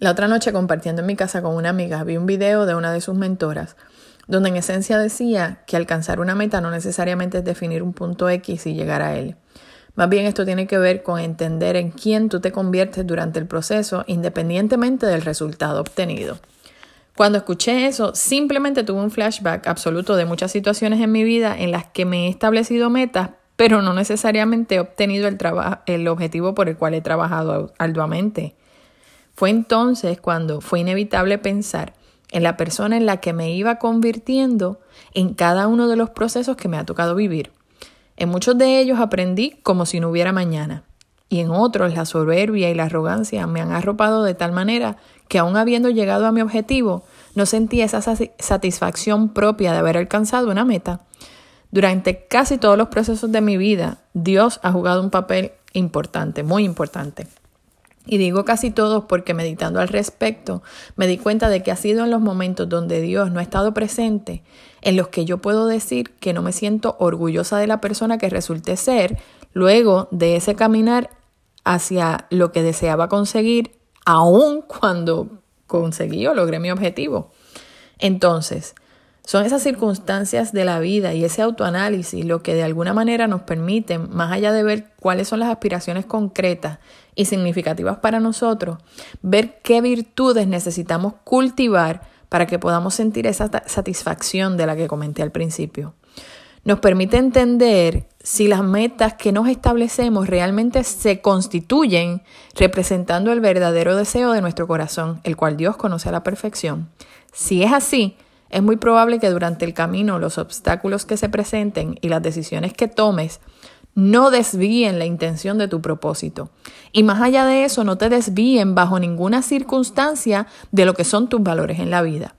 La otra noche compartiendo en mi casa con una amiga vi un video de una de sus mentoras donde en esencia decía que alcanzar una meta no necesariamente es definir un punto X y llegar a él. Más bien esto tiene que ver con entender en quién tú te conviertes durante el proceso independientemente del resultado obtenido. Cuando escuché eso, simplemente tuve un flashback absoluto de muchas situaciones en mi vida en las que me he establecido metas, pero no necesariamente he obtenido el, el objetivo por el cual he trabajado arduamente. Fue entonces cuando fue inevitable pensar en la persona en la que me iba convirtiendo en cada uno de los procesos que me ha tocado vivir. En muchos de ellos aprendí como si no hubiera mañana, y en otros la soberbia y la arrogancia me han arropado de tal manera que aun habiendo llegado a mi objetivo, no sentí esa satisfacción propia de haber alcanzado una meta. Durante casi todos los procesos de mi vida, Dios ha jugado un papel importante, muy importante. Y digo casi todos porque meditando al respecto, me di cuenta de que ha sido en los momentos donde Dios no ha estado presente, en los que yo puedo decir que no me siento orgullosa de la persona que resulté ser, luego de ese caminar hacia lo que deseaba conseguir aun cuando conseguí o logré mi objetivo. Entonces, son esas circunstancias de la vida y ese autoanálisis lo que de alguna manera nos permiten, más allá de ver cuáles son las aspiraciones concretas y significativas para nosotros, ver qué virtudes necesitamos cultivar para que podamos sentir esa satisfacción de la que comenté al principio nos permite entender si las metas que nos establecemos realmente se constituyen representando el verdadero deseo de nuestro corazón, el cual Dios conoce a la perfección. Si es así, es muy probable que durante el camino los obstáculos que se presenten y las decisiones que tomes no desvíen la intención de tu propósito. Y más allá de eso, no te desvíen bajo ninguna circunstancia de lo que son tus valores en la vida.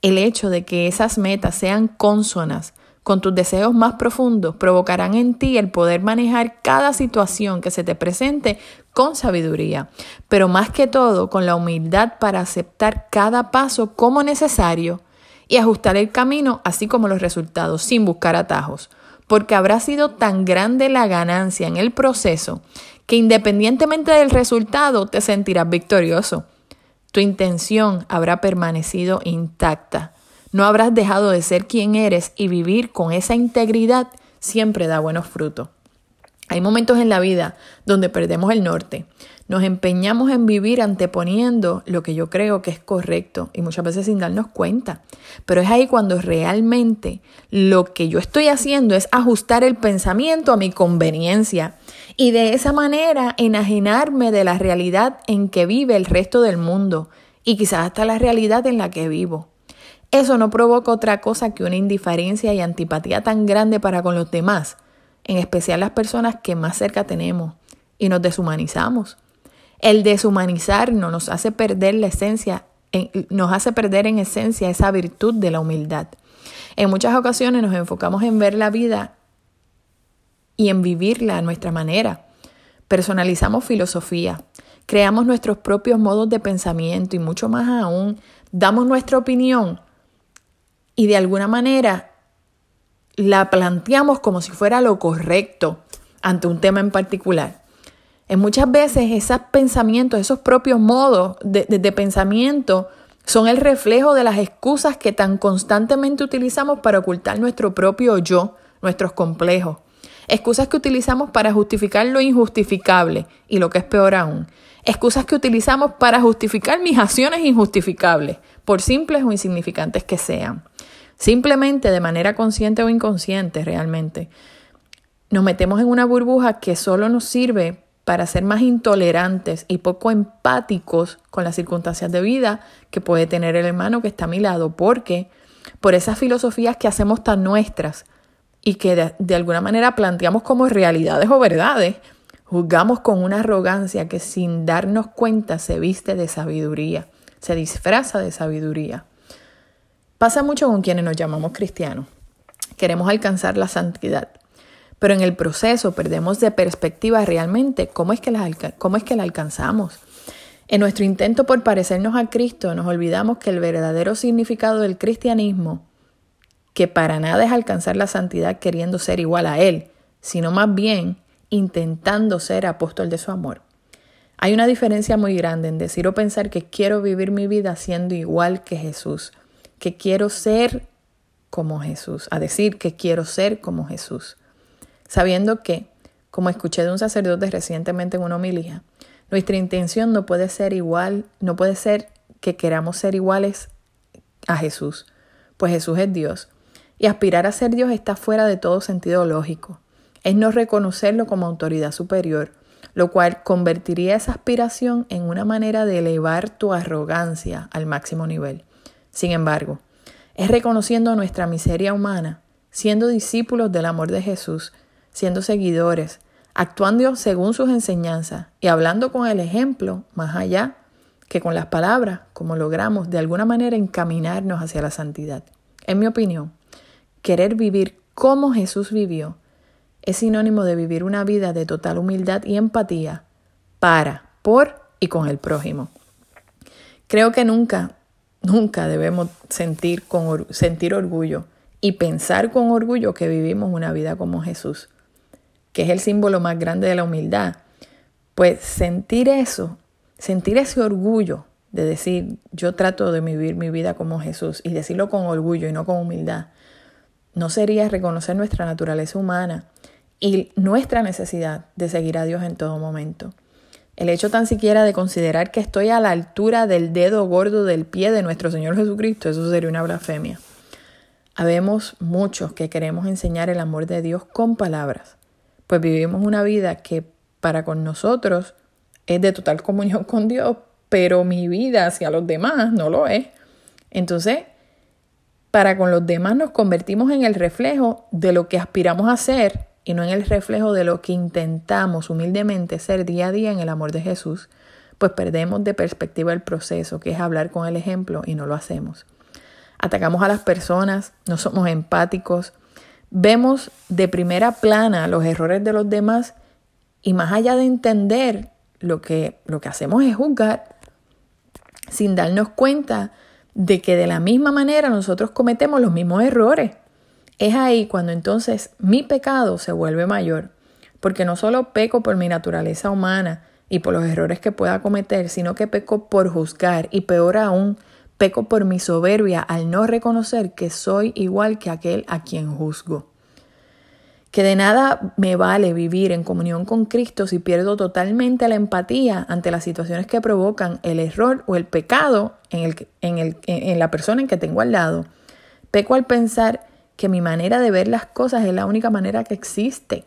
El hecho de que esas metas sean consonas con tus deseos más profundos provocarán en ti el poder manejar cada situación que se te presente con sabiduría, pero más que todo con la humildad para aceptar cada paso como necesario y ajustar el camino así como los resultados sin buscar atajos, porque habrá sido tan grande la ganancia en el proceso que independientemente del resultado te sentirás victorioso. Tu intención habrá permanecido intacta no habrás dejado de ser quien eres y vivir con esa integridad siempre da buenos frutos. Hay momentos en la vida donde perdemos el norte. Nos empeñamos en vivir anteponiendo lo que yo creo que es correcto y muchas veces sin darnos cuenta. Pero es ahí cuando realmente lo que yo estoy haciendo es ajustar el pensamiento a mi conveniencia y de esa manera enajenarme de la realidad en que vive el resto del mundo y quizás hasta la realidad en la que vivo. Eso no provoca otra cosa que una indiferencia y antipatía tan grande para con los demás, en especial las personas que más cerca tenemos, y nos deshumanizamos. El deshumanizarnos nos hace perder la esencia, nos hace perder en esencia esa virtud de la humildad. En muchas ocasiones nos enfocamos en ver la vida y en vivirla a nuestra manera. Personalizamos filosofía, creamos nuestros propios modos de pensamiento y mucho más aún, damos nuestra opinión y de alguna manera la planteamos como si fuera lo correcto ante un tema en particular. En muchas veces esos pensamientos, esos propios modos de, pensamiento son el reflejo de las excusas que tan constantemente utilizamos para ocultar nuestro propio yo, nuestros complejos. Excusas que utilizamos para justificar lo injustificable y lo que es peor aún. Excusas que utilizamos para justificar mis acciones injustificables, por simples o insignificantes que sean. Simplemente de manera consciente o inconsciente realmente. Nos metemos en una burbuja que solo nos sirve para ser más intolerantes y poco empáticos con las circunstancias de vida que puede tener el hermano que está a mi lado, porque por esas filosofías que hacemos tan nuestras y que de, de alguna manera planteamos como realidades o verdades, juzgamos con una arrogancia que sin darnos cuenta se viste de sabiduría, se disfraza de sabiduría. Pasa mucho con quienes nos llamamos cristianos. Queremos alcanzar la santidad, pero en el proceso perdemos de perspectiva realmente cómo es que la, cómo es que alcanzamos. En nuestro intento por parecernos a Cristo nos olvidamos que el verdadero significado del cristianismo, que para nada es alcanzar la santidad queriendo ser igual a Él, sino más bien intentando ser apóstol de su amor. Hay una diferencia muy grande en decir o pensar que quiero vivir mi vida siendo igual que Jesús, que quiero ser como Jesús, a decir que quiero ser como Jesús, sabiendo que, como escuché de un sacerdote recientemente en una homilía, nuestra intención no puede ser igual, no puede ser que queramos ser iguales a Jesús, pues Jesús es Dios, y aspirar a ser Dios está fuera de todo sentido lógico. Es no reconocerlo como autoridad superior, lo cual convertiría esa aspiración en una manera de elevar tu arrogancia al máximo nivel. Sin embargo, es reconociendo nuestra miseria humana, siendo discípulos del amor de Jesús, siendo seguidores, actuando según sus enseñanzas y hablando con el ejemplo más allá que con las palabras, como logramos de alguna manera encaminarnos hacia la santidad. En mi opinión, querer vivir como Jesús vivió es sinónimo de vivir una vida de total humildad y empatía para, por y con el prójimo. Creo que nunca, nunca debemos sentir, con, sentir orgullo y pensar con orgullo que vivimos una vida como Jesús, que es el símbolo más grande de la humildad. Pues sentir eso, sentir ese orgullo de decir, yo trato de vivir mi vida como Jesús y decirlo con orgullo y no con humildad, no sería reconocer nuestra naturaleza humana y nuestra necesidad de seguir a Dios en todo momento. El hecho tan siquiera de considerar que estoy a la altura del dedo gordo del pie de nuestro Señor Jesucristo, eso sería una blasfemia. Habemos muchos que queremos enseñar el amor de Dios con palabras, pues vivimos una vida que para con nosotros es de total comunión con Dios, pero mi vida hacia los demás no lo es. Entonces, para con los demás nos convertimos en el reflejo de lo que aspiramos a ser y no en el reflejo de lo que intentamos humildemente ser día a día en el amor de Jesús, pues perdemos de perspectiva el proceso, que es hablar con el ejemplo, y no lo hacemos. Atacamos a las personas, no somos empáticos, vemos de primera plana los errores de los demás y más allá de entender lo que, lo que hacemos es juzgar sin darnos cuenta de que de la misma manera nosotros cometemos los mismos errores. Es ahí cuando entonces mi pecado se vuelve mayor, porque no solo peco por mi naturaleza humana y por los errores que pueda cometer, sino que peco por juzgar y peor aún, peco por mi soberbia al no reconocer que soy igual que aquel a quien juzgo. Que de nada me vale vivir en comunión con Cristo si pierdo totalmente la empatía ante las situaciones que provocan el error o el pecado en, el, en, el, en la persona en que tengo al lado. Peco al pensar que mi manera de ver las cosas es la única manera que existe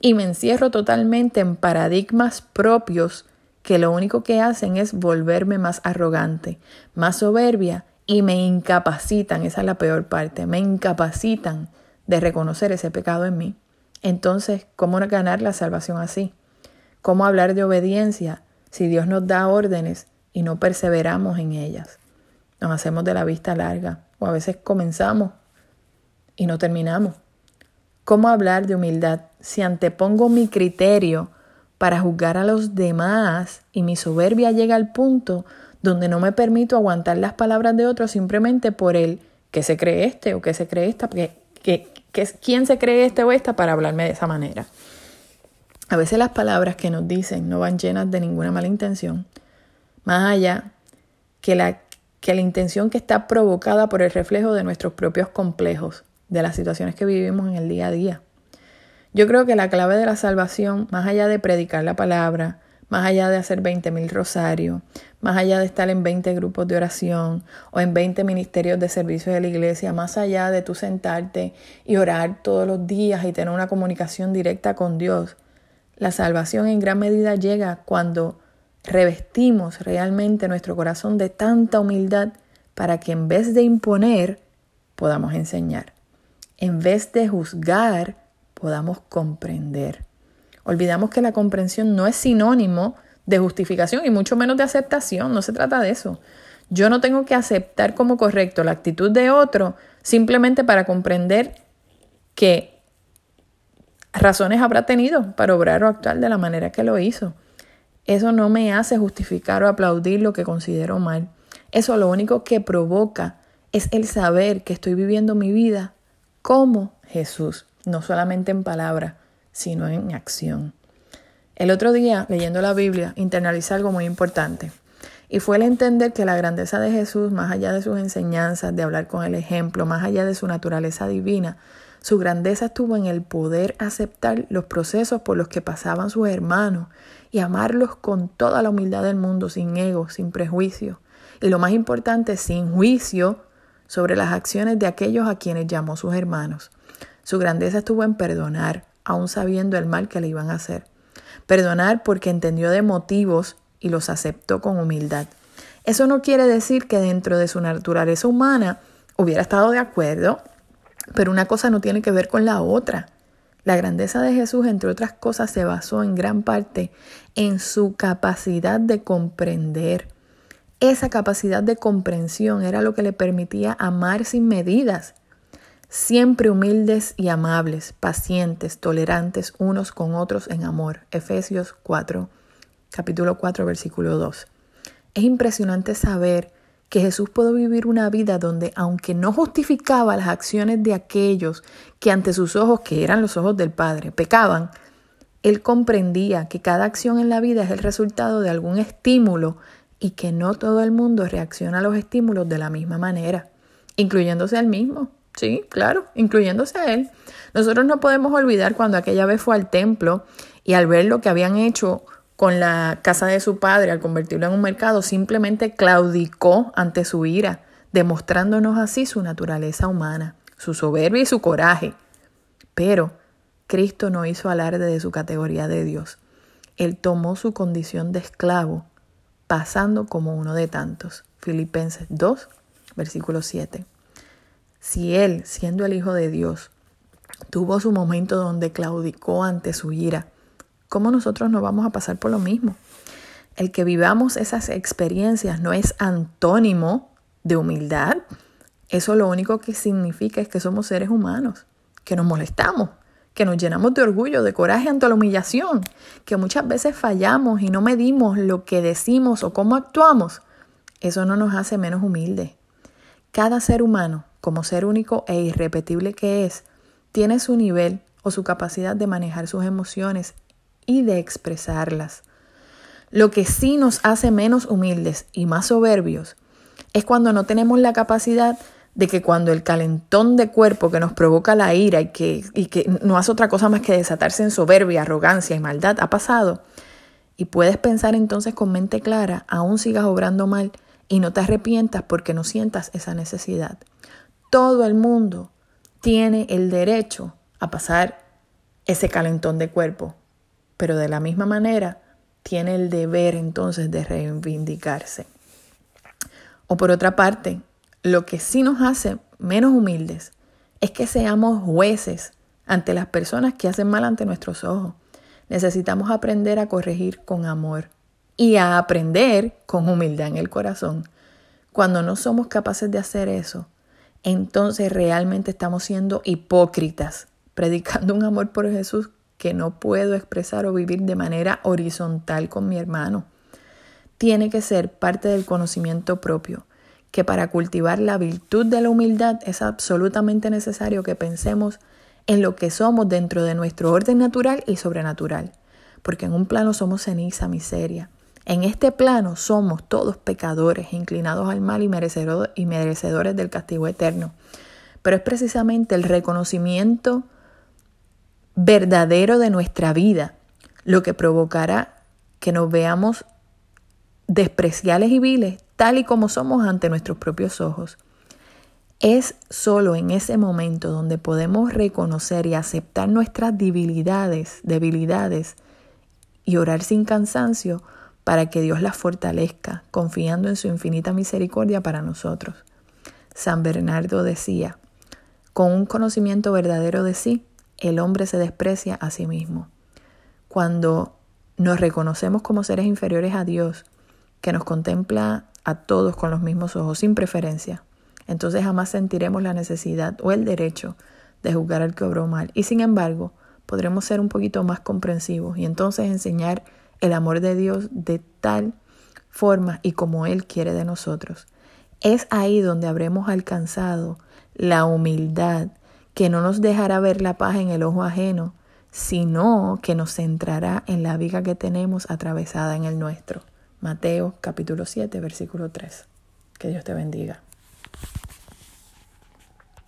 y me encierro totalmente en paradigmas propios que lo único que hacen es volverme más arrogante, más soberbia y me incapacitan, esa es la peor parte, me incapacitan de reconocer ese pecado en mí. Entonces, ¿cómo ganar la salvación así? ¿Cómo hablar de obediencia si Dios nos da órdenes y no perseveramos en ellas? Nos hacemos de la vista larga o a veces comenzamos y no terminamos. ¿Cómo hablar de humildad si antepongo mi criterio para juzgar a los demás y mi soberbia llega al punto donde no me permito aguantar las palabras de otros simplemente por el que se cree este o que se cree esta, que, que, quién se cree este o esta para hablarme de esa manera. A veces las palabras que nos dicen no van llenas de ninguna mala intención, más allá que la, que la intención que está provocada por el reflejo de nuestros propios complejos de las situaciones que vivimos en el día a día. Yo creo que la clave de la salvación, más allá de predicar la palabra, más allá de hacer 20.000 rosarios, más allá de estar en 20 grupos de oración o en 20 ministerios de servicio de la iglesia, más allá de tú sentarte y orar todos los días y tener una comunicación directa con Dios, la salvación en gran medida llega cuando revestimos realmente nuestro corazón de tanta humildad para que en vez de imponer, podamos enseñar. En vez de juzgar, podamos comprender. Olvidamos que la comprensión no es sinónimo de justificación y mucho menos de aceptación, no se trata de eso. Yo no tengo que aceptar como correcto la actitud de otro simplemente para comprender qué razones habrá tenido para obrar o actuar de la manera que lo hizo. Eso no me hace justificar o aplaudir lo que considero mal. Eso lo único que provoca es el saber que estoy viviendo mi vida como Jesús, no solamente en palabra, sino en acción. El otro día, leyendo la Biblia, internalicé algo muy importante. Y fue el entender que la grandeza de Jesús, más allá de sus enseñanzas, de hablar con el ejemplo, más allá de su naturaleza divina, su grandeza estuvo en el poder aceptar los procesos por los que pasaban sus hermanos y amarlos con toda la humildad del mundo, sin ego, sin prejuicio. Y lo más importante, sin juicio sobre las acciones de aquellos a quienes llamó sus hermanos. Su grandeza estuvo en perdonar, aun sabiendo el mal que le iban a hacer. Perdonar porque entendió de motivos y los aceptó con humildad. Eso no quiere decir que dentro de su naturaleza humana hubiera estado de acuerdo, pero una cosa no tiene que ver con la otra. La grandeza de Jesús, entre otras cosas, se basó en gran parte en su capacidad de comprender. Esa capacidad de comprensión era lo que le permitía amar sin medidas siempre humildes y amables, pacientes, tolerantes unos con otros en amor. Efesios 4, capítulo 4, versículo 2. Es impresionante saber que Jesús pudo vivir una vida donde, aunque no justificaba las acciones de aquellos que ante sus ojos, que eran los ojos del Padre, pecaban, Él comprendía que cada acción en la vida es el resultado de algún estímulo y que no todo el mundo reacciona a los estímulos de la misma manera, incluyéndose él mismo. Sí, claro, incluyéndose a él. Nosotros no podemos olvidar cuando aquella vez fue al templo y al ver lo que habían hecho con la casa de su padre, al convertirlo en un mercado, simplemente claudicó ante su ira, demostrándonos así su naturaleza humana, su soberbia y su coraje. Pero Cristo no hizo alarde de su categoría de Dios. Él tomó su condición de esclavo, pasando como uno de tantos. Filipenses 2, versículo 7. Si Él, siendo el Hijo de Dios, tuvo su momento donde claudicó ante su ira, ¿cómo nosotros no vamos a pasar por lo mismo? El que vivamos esas experiencias no es antónimo de humildad. Eso lo único que significa es que somos seres humanos, que nos molestamos, que nos llenamos de orgullo, de coraje ante la humillación, que muchas veces fallamos y no medimos lo que decimos o cómo actuamos. Eso no nos hace menos humildes. Cada ser humano como ser único e irrepetible que es, tiene su nivel o su capacidad de manejar sus emociones y de expresarlas. Lo que sí nos hace menos humildes y más soberbios es cuando no tenemos la capacidad de que cuando el calentón de cuerpo que nos provoca la ira y que, y que no hace otra cosa más que desatarse en soberbia, arrogancia y maldad ha pasado, y puedes pensar entonces con mente clara, aún sigas obrando mal y no te arrepientas porque no sientas esa necesidad todo el mundo tiene el derecho a pasar ese calentón de cuerpo, pero de la misma manera tiene el deber entonces de reivindicarse. O por otra parte, lo que sí nos hace menos humildes es que seamos jueces ante las personas que hacen mal ante nuestros ojos. Necesitamos aprender a corregir con amor y a aprender con humildad en el corazón. Cuando no somos capaces de hacer eso, entonces realmente estamos siendo hipócritas, predicando un amor por Jesús que no puedo expresar o vivir de manera horizontal con mi hermano. Tiene que ser parte del conocimiento propio, que para cultivar la virtud de la humildad es absolutamente necesario que pensemos en lo que somos dentro de nuestro orden natural y sobrenatural, porque en un plano somos ceniza, miseria, en este plano somos todos pecadores, inclinados al mal y merecedores del castigo eterno. Pero es precisamente el reconocimiento verdadero de nuestra vida lo que provocará que nos veamos despreciables y viles tal y como somos ante nuestros propios ojos. Es solo en ese momento donde podemos reconocer y aceptar nuestras debilidades, debilidades y orar sin cansancio para que Dios las fortalezca, confiando en su infinita misericordia para nosotros. San Bernardo decía, con un conocimiento verdadero de sí, el hombre se desprecia a sí mismo. Cuando nos reconocemos como seres inferiores a Dios, que nos contempla a todos con los mismos ojos, sin preferencia, entonces jamás sentiremos la necesidad o el derecho de juzgar al que obró mal. Y sin embargo, podremos ser un poquito más comprensivos y entonces enseñar el amor de Dios de tal forma y como Él quiere de nosotros. Es ahí donde habremos alcanzado la humildad que no nos dejará ver la paz en el ojo ajeno, sino que nos centrará en la viga que tenemos atravesada en el nuestro. Mateo capítulo 7, versículo 3. Que Dios te bendiga.